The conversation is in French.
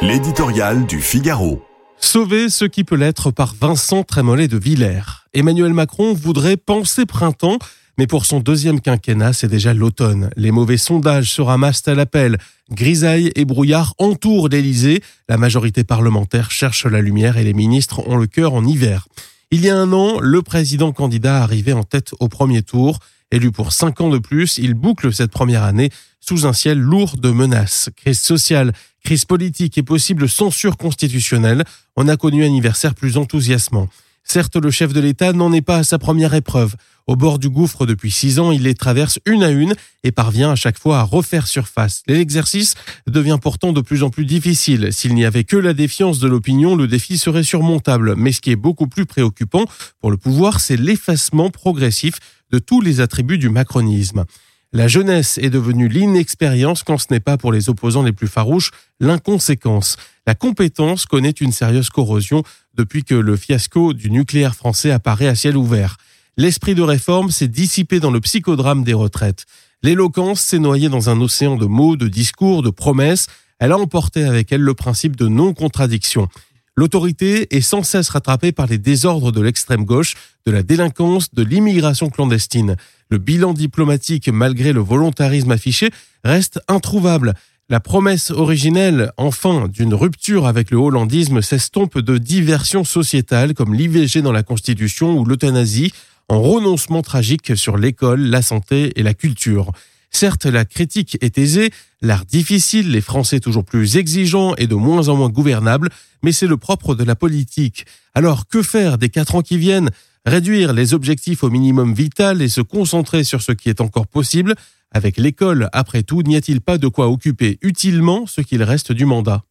L'éditorial du Figaro. Sauver ce qui peut l'être par Vincent Trémollet de Villers. Emmanuel Macron voudrait penser printemps, mais pour son deuxième quinquennat, c'est déjà l'automne. Les mauvais sondages se ramassent à l'appel. Grisaille et brouillard entourent l'Élysée. La majorité parlementaire cherche la lumière et les ministres ont le cœur en hiver. Il y a un an, le président candidat arrivait en tête au premier tour. Élu pour cinq ans de plus, il boucle cette première année sous un ciel lourd de menaces. Crise sociale, crise politique et possible censure constitutionnelle. On a connu anniversaire plus enthousiasmant. Certes, le chef de l'État n'en est pas à sa première épreuve. Au bord du gouffre depuis six ans, il les traverse une à une et parvient à chaque fois à refaire surface. L'exercice devient pourtant de plus en plus difficile. S'il n'y avait que la défiance de l'opinion, le défi serait surmontable. Mais ce qui est beaucoup plus préoccupant pour le pouvoir, c'est l'effacement progressif de tous les attributs du macronisme. La jeunesse est devenue l'inexpérience quand ce n'est pas pour les opposants les plus farouches l'inconséquence. La compétence connaît une sérieuse corrosion depuis que le fiasco du nucléaire français apparaît à ciel ouvert. L'esprit de réforme s'est dissipé dans le psychodrame des retraites. L'éloquence s'est noyée dans un océan de mots, de discours, de promesses. Elle a emporté avec elle le principe de non-contradiction. L'autorité est sans cesse rattrapée par les désordres de l'extrême gauche, de la délinquance, de l'immigration clandestine. Le bilan diplomatique, malgré le volontarisme affiché, reste introuvable. La promesse originelle, enfin, d'une rupture avec le hollandisme s'estompe de diversions sociétales comme l'IVG dans la Constitution ou l'euthanasie, en renoncement tragique sur l'école, la santé et la culture. Certes, la critique est aisée, l'art difficile, les Français toujours plus exigeants et de moins en moins gouvernables, mais c'est le propre de la politique. Alors que faire des quatre ans qui viennent? Réduire les objectifs au minimum vital et se concentrer sur ce qui est encore possible? Avec l'école, après tout, n'y a-t-il pas de quoi occuper utilement ce qu'il reste du mandat?